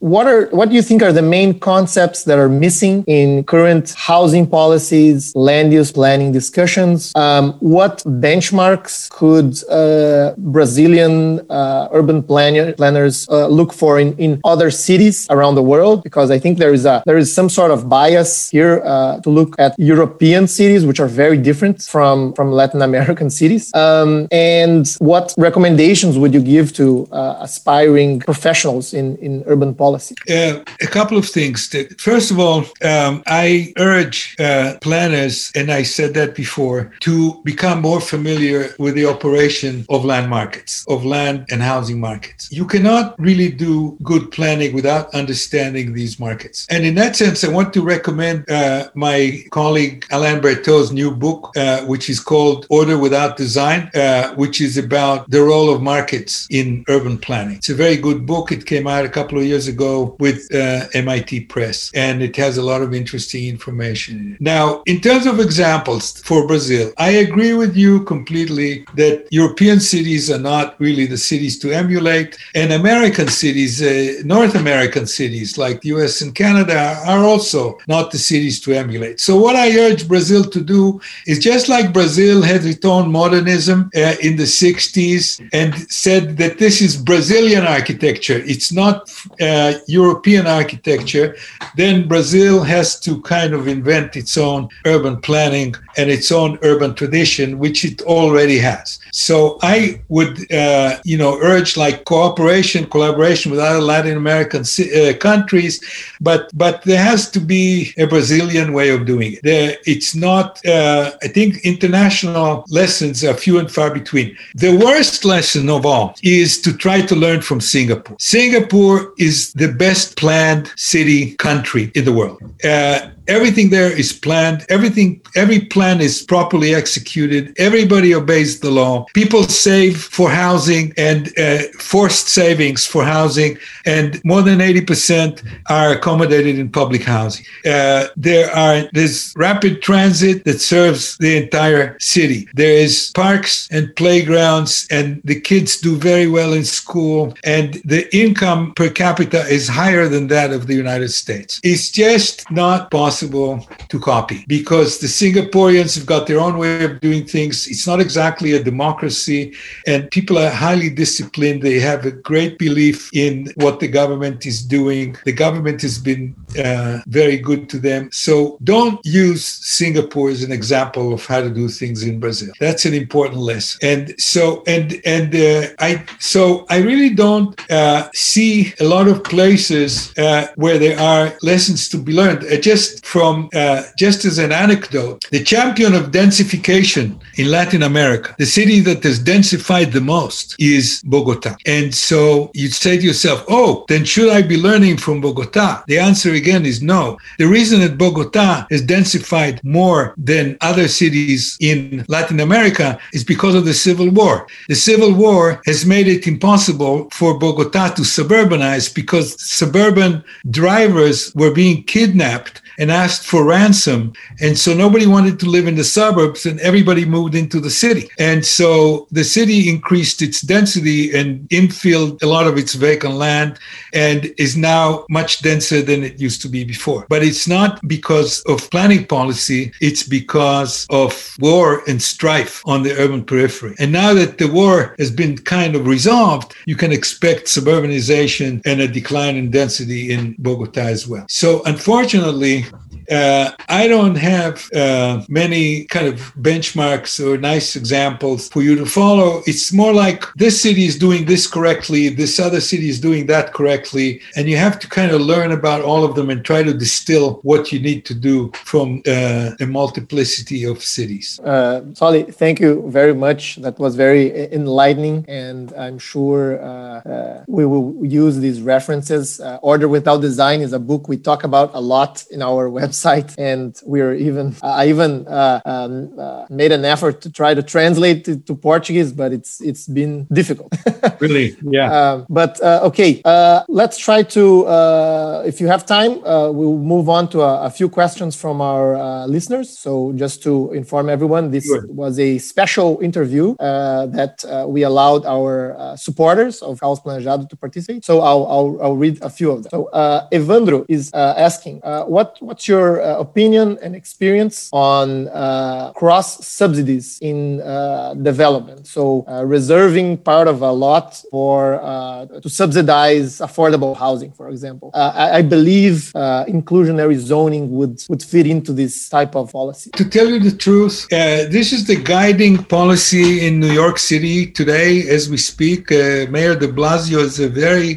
Speaker 1: what are what do you think are the main concepts that are missing in current housing policies, land use planning discussions? Um, what benchmarks could uh, Brazilian uh, urban planner, planners uh, look for in, in other cities around the world? Because I think there is a there is some sort of bias here uh, to look at European cities, which are very different from from Latin American cities. Um, and what recommendations would you give to uh, aspiring professionals in in urban policy?
Speaker 2: Uh, a couple of things. First of all, um, I urge planners, and I said that before to become more familiar with the operation of land markets, of land and housing markets. You cannot really do good planning without understanding these markets. And in that sense, I want to recommend uh, my colleague Alain Bertaud's new book, uh, which is called Order Without Design, uh, which is about the role of markets in urban planning. It's a very good book. It came out a couple of years ago with uh, MIT Press, and it has a lot of interesting information. Now, in terms of examples for Brazil, I agree with you completely that European cities are not really the cities to emulate, and American cities, uh, North American cities like the US and Canada, are also not the cities to emulate. So, what I urge Brazil to do is just like Brazil had its own modernism uh, in the 60s and said that this is Brazilian architecture, it's not uh, European architecture, then Brazil has to kind of invent its own urban planning and its own urban tradition, which it already has. So I would, uh, you know, urge like cooperation, collaboration with other Latin American uh, countries, but but there has to be a Brazilian way of doing it. There, it's not. Uh, I think international lessons are few and far between. The worst lesson of all is to try to learn from Singapore. Singapore is the best planned city country in the world. Uh, everything there is planned. Everything every plan is properly executed. Everybody obeys the law. People save for housing and uh, forced savings for housing and more than 80% are accommodated in public housing. Uh, there are there's rapid transit that serves the entire city. There is parks and playgrounds and the kids do very well in school and the income per capita is higher than that of the united states. It's just not possible possible to copy because the Singaporeans have got their own way of doing things. It's not exactly a democracy, and people are highly disciplined. They have a great belief in what the government is doing. The government has been uh, very good to them. So don't use Singapore as an example of how to do things in Brazil. That's an important lesson. And so, and and uh, I so I really don't uh, see a lot of places uh, where there are lessons to be learned. Uh, just from uh, just as an anecdote, the champion of densification in Latin America, the city that has densified the most is Bogota. And so you'd say to yourself, oh, then should I be learning from Bogota? The answer again is no. The reason that Bogota has densified more than other cities in Latin America is because of the Civil War. The Civil War has made it impossible for Bogota to suburbanize because suburban drivers were being kidnapped and asked for ransom. And so nobody wanted to live in the suburbs and everybody moved into the city. And so the city increased its density and infilled a lot of its vacant land and is now much denser than it used to be before. But it's not because of planning policy, it's because of war and strife on the urban periphery. And now that the war has been kind of resolved, you can expect suburbanization and a decline in density in Bogota as well. So, unfortunately, uh, I don't have uh, many kind of benchmarks or nice examples for you to follow. It's more like this city is doing this correctly, this other city is doing that correctly, and you have to kind of learn about all of them and try to distill what you need to do from uh, a multiplicity of cities.
Speaker 1: Uh, Solly, thank you very much. That was very enlightening, and I'm sure uh, uh, we will use these references. Order Without Design is a book we talk about a lot in our website website, and we're even I even uh, um, uh, made an effort to try to translate it to Portuguese, but it's it's been difficult.
Speaker 2: really, yeah.
Speaker 1: Um, but uh, okay, uh, let's try to. Uh, if you have time, we'll move on to a, a few questions from our listeners. So just to inform everyone, this sure. was a special interview that we allowed our supporters of Caos Planejado to participate. So I'll, I'll, I'll read a few of them. So Evandro is asking, what what's your uh, opinion and experience on uh, cross subsidies in uh, development. So uh, reserving part of a lot for uh, to subsidize affordable housing, for example. Uh, I, I, believe inclusionary zoning would would fit into this type of policy.
Speaker 2: To tell you the truth, this is the guiding policy in New York City today as we speak. Mayor De Blasio is a very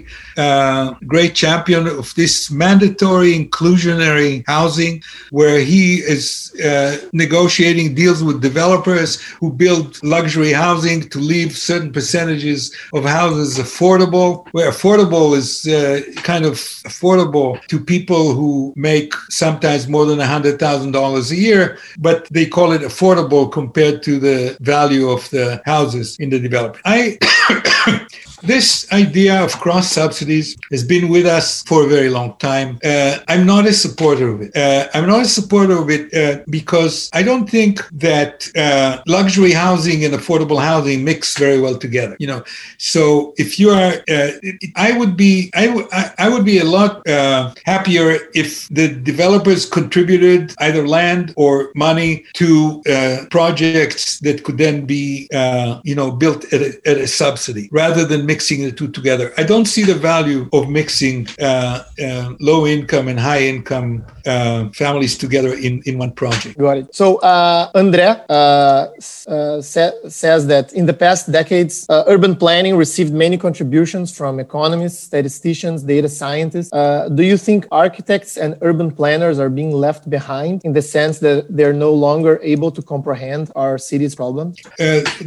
Speaker 2: great champion of this mandatory inclusionary housing housing, where he is uh, negotiating deals with developers who build luxury housing to leave certain percentages of houses affordable, where affordable is uh, kind of affordable to people who make sometimes more than $100,000 a year, but they call it affordable compared to the value of the houses in the development. I This idea of cross subsidies has been with us for a very long time. Uh, I'm not a supporter of it. Uh, I'm not a supporter of it uh, because I don't think that uh, luxury housing and affordable housing mix very well together. You know, so if you are, uh, I would be, I, w- I would be a lot uh, happier if the developers contributed either land or money to projects that could then be, you know, built at a, at a subsidy rather than mixing the two together. I don't see the value of mixing uh, uh, low income and high income uh, families together in, in one project.
Speaker 1: Got it. So, uh, Andre uh, uh, sa- says that in the past decades, urban planning received many contributions from economists, statisticians, data scientists. do you think architects and urban planners are being left behind in the sense that they're no longer able to comprehend our city's problems?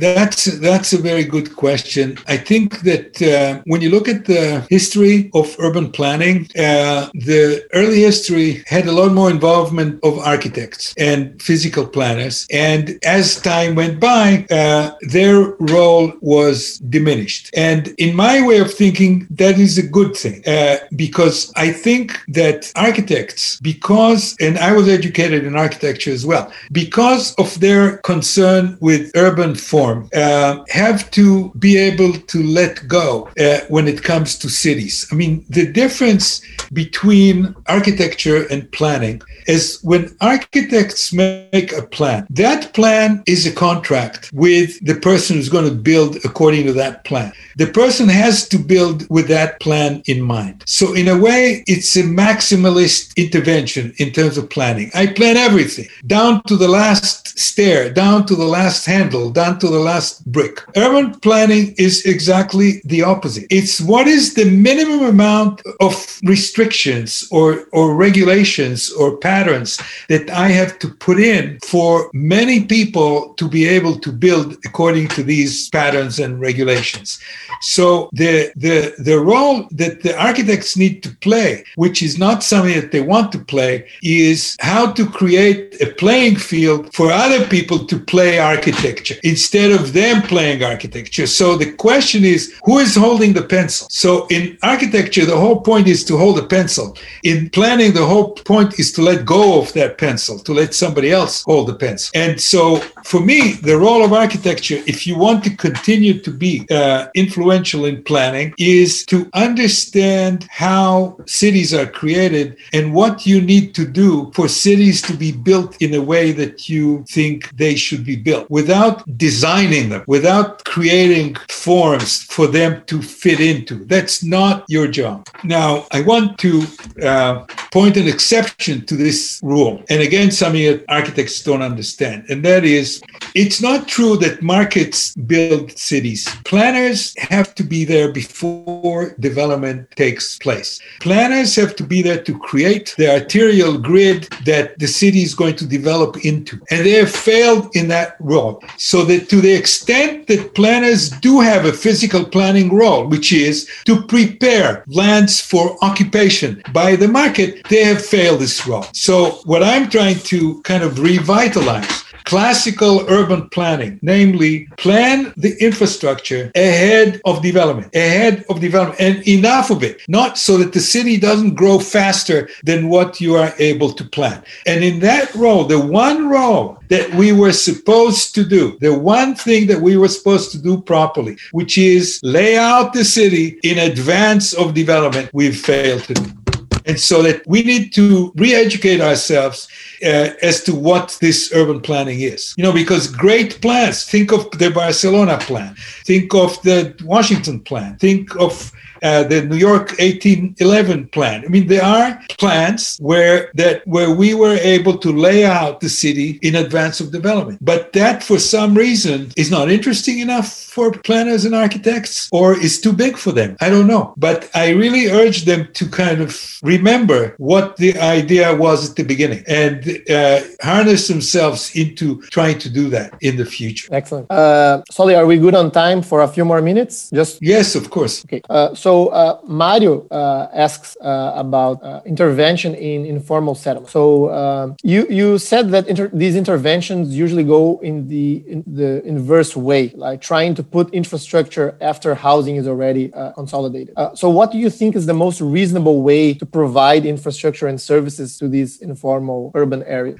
Speaker 2: that's that's a very good question. I think that that uh, when you look at the history of urban planning, uh, the early history had a lot more involvement of architects and physical planners. And as time went by, uh, their role was diminished. And in my way of thinking, that is a good thing uh, because I think that architects, because, and I was educated in architecture as well, because of their concern with urban form, uh, have to be able to let go uh, when it comes to cities. I mean, the difference between architecture and planning is when architects make a plan, that plan is a contract with the person who's going to build according to that plan. The person has to build with that plan in mind. So, in a way, it's a maximalist intervention in terms of planning. I plan everything down to the last stair, down to the last handle, down to the last brick. Urban planning is exactly the opposite. It's what is the minimum amount of restrictions or, or regulations or patterns that I have to put in for many people to be able to build according to these patterns and regulations. So the the the role that the architects need to play, which is not something that they want to play, is how to create a playing field for other people to play architecture instead of them playing architecture. So the question is who is holding the pencil? So in architecture, the whole point is to hold a pencil. In planning, the whole point is to let go of that pencil, to let somebody else hold the pencil. And so for me, the role of architecture, if you want to continue to be uh, influential in planning, is to understand how cities are created and what you need to do for cities to be built in a way that you think they should be built without designing them, without creating forms for them to fit into. That's not your job. Now, I want to uh, point an exception to this rule. And again, something that architects don't understand. And that is, it's not true that markets build cities. Planners have to be there before development takes place. Planners have to be there to create the arterial grid that the city is going to develop into. And they have failed in that role. So that to the extent that planners do have a physical planning role, which is to prepare lands for occupation by the market, they have failed this role. So what I'm trying to kind of revitalize classical urban planning, namely plan the infrastructure ahead of development, ahead of development, and enough of it, not so that the city doesn't grow faster than what you are able to plan. And in that role, the one role that we were supposed to do, the one thing that we were supposed to do properly, which is lay out the city in advance of development, we've failed to do. And so that we need to re educate ourselves uh, as to what this urban planning is. You know, because great plans, think of the Barcelona plan, think of the Washington plan, think of uh, the New York 1811 plan. I mean, there are plans where that where we were able to lay out the city in advance of development, but that for some reason is not interesting enough for planners and architects, or is too big for them. I don't know, but I really urge them to kind of remember what the idea was at the beginning and uh, harness themselves into trying to do that in the future.
Speaker 1: Excellent. Uh, Solly, are we good on time for a few more minutes?
Speaker 2: Just yes, of course.
Speaker 1: Okay. Uh, so so uh, Mario uh, asks uh, about uh, intervention in informal settlements. So um, you you said that inter- these interventions usually go in the in the inverse way, like trying to put infrastructure after housing is already uh, consolidated. Uh, so what do you think is the most reasonable way to provide infrastructure and services to these informal urban areas?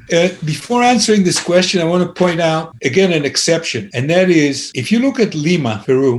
Speaker 2: before answering this question, I want to point out again an exception, and that is if you look at Lima, Peru.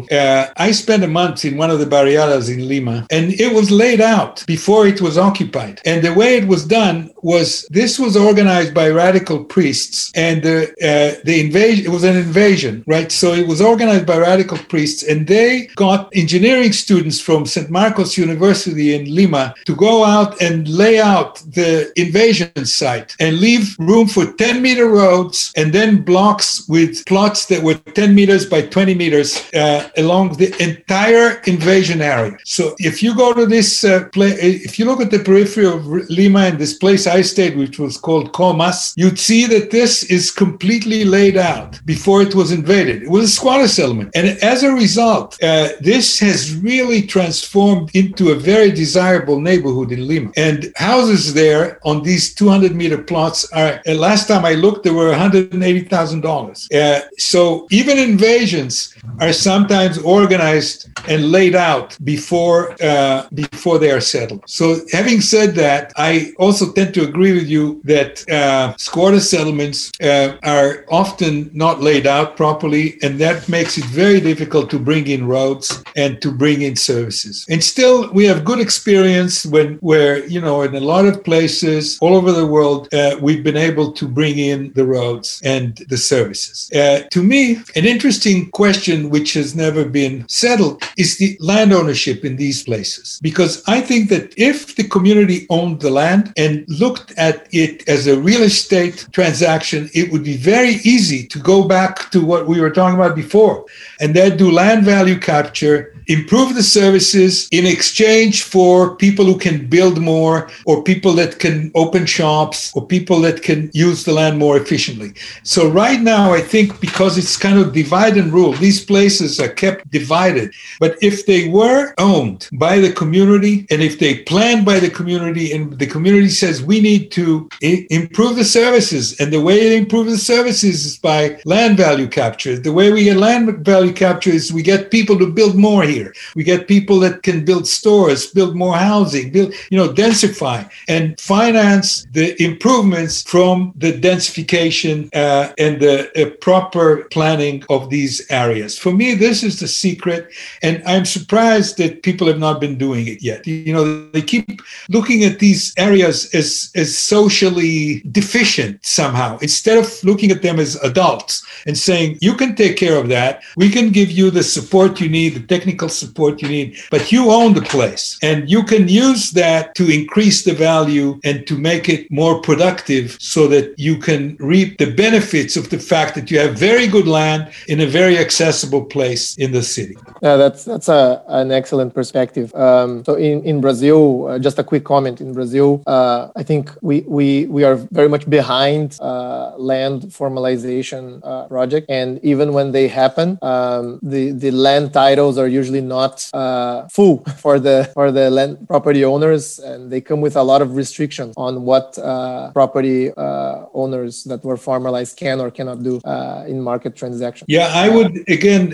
Speaker 2: I spent a month in one of the barriadas in Lima, and it was laid out before it was occupied. And the way it was done was this was organized by radical priests, and the uh, the invasion it was an invasion, right? So it was organized by radical priests, and they got engineering students from St. Marcos University in Lima to go out and lay out the invasion site and leave room for 10 meter roads and then blocks with plots that were 10 meters by 20 meters uh, along the entire invasion area. So if you go to this uh, place, if you look at the periphery of Lima and this place I stayed, which was called Comas, you'd see that this is completely laid out before it was invaded. It was a squatter settlement. And as a result, uh, this has really transformed into a very desirable neighborhood in Lima. And houses there on these 200 meter plots are, uh, last time I looked, there were $180,000. Uh, so even invasions are sometimes organized and laid out before uh, before they are settled. So, having said that, I also tend to agree with you that uh, squatter settlements uh, are often not laid out properly, and that makes it very difficult to bring in roads and to bring in services. And still, we have good experience when where you know in a lot of places all over the world uh, we've been able to bring in the roads and the services. Uh, to me, an interesting question which has never been settled is the land ownership in these places. Because I think that if the community owned the land and looked at it as a real estate transaction, it would be very easy to go back to what we were talking about before and then do land value capture improve the services in exchange for people who can build more or people that can open shops or people that can use the land more efficiently. So right now, I think because it's kind of divide and rule, these places are kept divided. But if they were owned by the community and if they planned by the community and the community says we need to I- improve the services and the way to improve the services is by land value capture. The way we get land value capture is we get people to build more here. We get people that can build stores, build more housing, build, you know, densify and finance the improvements from the densification uh, and the uh, proper planning of these areas. For me, this is the secret, and I'm surprised that people have not been doing it yet. You know, they keep looking at these areas as as socially deficient somehow instead of looking at them as adults and saying you can take care of that. We can give you the support you need, the technical support you need, but you own the place, and you can use that to increase the value and to make it more productive so that you can reap the benefits of the fact that you have very good land in a very accessible place in the city.
Speaker 1: Yeah, that's that's a, an excellent perspective. Um, so in in Brazil, uh, just a quick comment. In Brazil, uh, I think we we we are very much behind uh, land formalization uh, project, and even when they happen, um, the the land titles are usually not uh, full for the for the land property owners, and they come with a lot of restrictions on what uh, property owners that were formalized can or cannot do in market transactions.
Speaker 2: Yeah, I would again,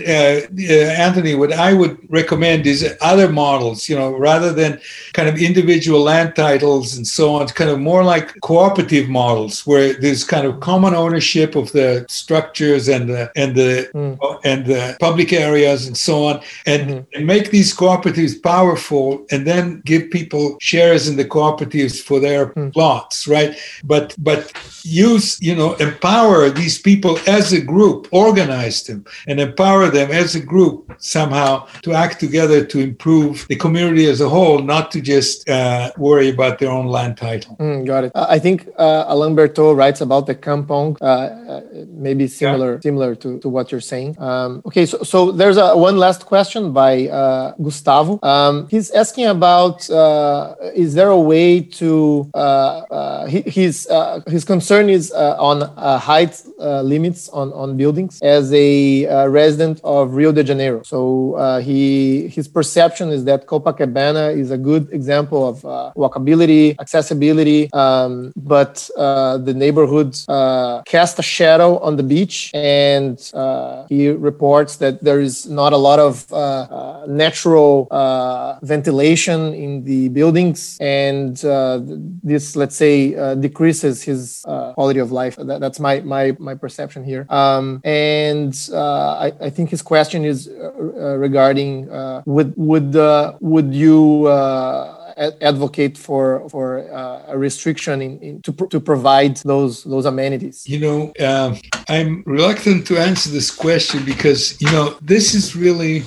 Speaker 2: Anthony. What I would recommend is other models. You know, rather than kind of individual land titles and so on, kind of more like cooperative models where there's kind of common ownership of the structures and the and the mm. and the public areas and so on, and, mm-hmm. and make these cooperatives powerful, and then give people shares in the cooperatives for their mm. plots, right? But but use you know empower these people as a group, organize them, and empower them as a group somehow to act together to improve the community as a whole, not to just uh, worry about their own land title.
Speaker 1: Mm, got it. I think uh, Alain Bertaud writes about the kampong, uh, uh, maybe similar yeah. similar to, to what you're saying. Um, okay, so, so there's a, one last question by uh, Gustavo. Um, he's asking about uh, is there a way to his his concern is on height limits on on buildings as a resident of Rio de Janeiro. So he his perception is that Copacabana is a good example of uh, walkability, accessibility, um, but uh, the neighborhood uh, cast a shadow on the beach, and uh, he reports that there is not a lot of uh, uh, natural uh, ventilation in the buildings, and uh, this, let's say, uh, decreases his quality of life. That, that's my my my perception here. Um, and I, I, think his question is regarding would would would you advocate for for uh, a restriction in, in to, to provide those those amenities?
Speaker 2: You know, uh, I'm reluctant to answer this question because you know this is really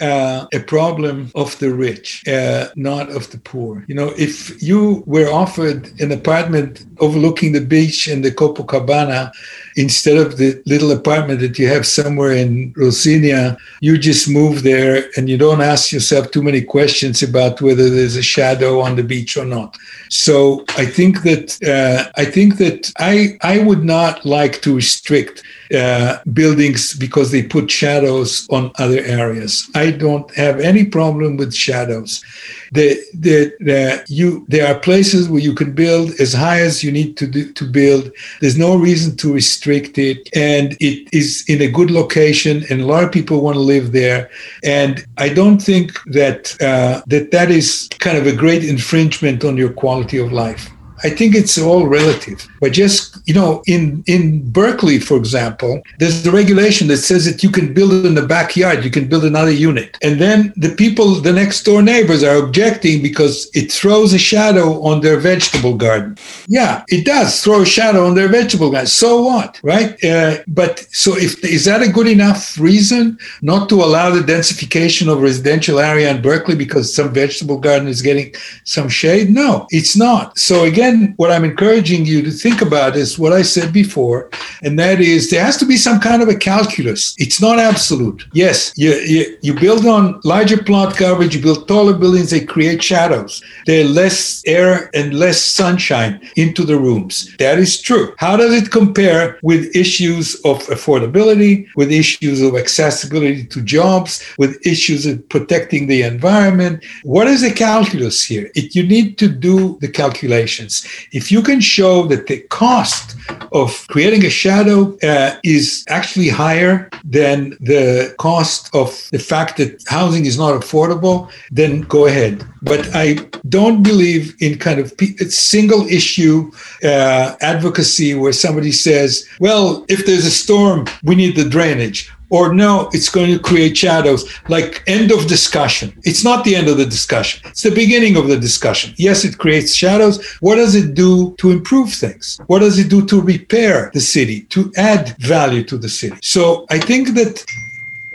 Speaker 2: uh, a problem of the rich, uh, not of the poor. You know, if you were offered an apartment overlooking the beach in the Copacabana instead of the little apartment that you have somewhere in Rocinha, you just move there and you don't ask yourself too many questions about whether there's a shadow on the beach or not. So I think that uh, I think that I I would not like to restrict uh, buildings because they put shadows on other areas. I don't have any problem with shadows. The, the, the, you, there are places where you can build as high as you need to do, to build. There's no reason to restrict it, and it is in a good location, and a lot of people want to live there. And I don't think that uh, that that is kind of a great infringement on your quality of life. I think it's all relative. But just, you know, in, in Berkeley, for example, there's a regulation that says that you can build in the backyard, you can build another unit. And then the people, the next door neighbors are objecting because it throws a shadow on their vegetable garden. Yeah, it does throw a shadow on their vegetable garden. So what, right? Uh, but so if is that a good enough reason not to allow the densification of residential area in Berkeley because some vegetable garden is getting some shade? No, it's not. So again, then what I'm encouraging you to think about is what I said before, and that is there has to be some kind of a calculus. It's not absolute. Yes, you, you, you build on larger plot coverage, you build taller buildings, they create shadows. There are less air and less sunshine into the rooms. That is true. How does it compare with issues of affordability, with issues of accessibility to jobs, with issues of protecting the environment? What is the calculus here? It, you need to do the calculations. If you can show that the cost of creating a shadow uh, is actually higher than the cost of the fact that housing is not affordable, then go ahead. But I don't believe in kind of single issue uh, advocacy where somebody says, well, if there's a storm, we need the drainage or no, it's going to create shadows. Like end of discussion. It's not the end of the discussion. It's the beginning of the discussion. Yes, it creates shadows. What does it do to improve things? What does it do to repair the city, to add value to the city? So I think that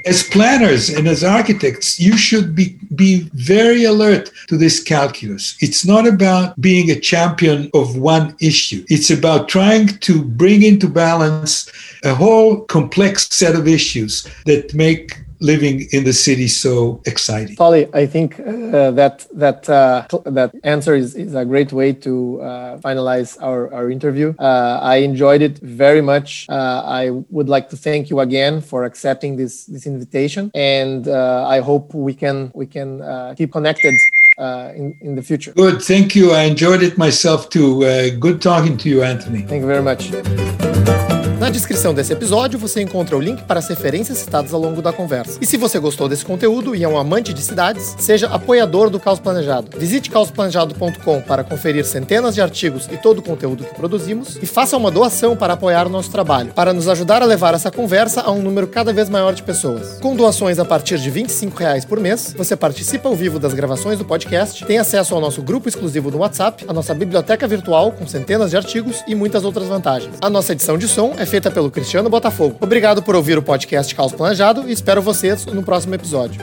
Speaker 2: as planners and as architects, you should be, be very alert to this calculus. It's not about being a champion of one issue. It's about trying to bring into balance a whole complex set of issues that make living in the city so exciting?
Speaker 1: Solly, I think uh, that that uh, that answer is, is a great way to uh, finalize our, our interview. Uh, I enjoyed it very much. Uh, I would like to thank you again for accepting this this invitation, and uh, I hope we can we can keep connected in in the future.
Speaker 2: Good, thank you. I enjoyed it myself too. good talking to you, Anthony.
Speaker 1: Thank you very much. Na descrição desse episódio você encontra o link para as referências citadas ao longo da conversa. E se você gostou desse conteúdo e é um amante de cidades, seja apoiador do Caos Planejado. Visite caosplanejado.com para conferir centenas de artigos e todo o conteúdo que produzimos e faça uma doação para apoiar o nosso trabalho, para nos ajudar a levar essa conversa a um número cada vez maior de pessoas. Com doações a partir de 25 reais por mês, você participa ao vivo das gravações do podcast, tem acesso ao nosso grupo exclusivo no WhatsApp, a nossa biblioteca virtual com centenas de artigos e muitas outras vantagens. A nossa edição de som é é feita pelo Cristiano Botafogo. Obrigado por ouvir o podcast Caos Planejado e espero vocês no próximo episódio.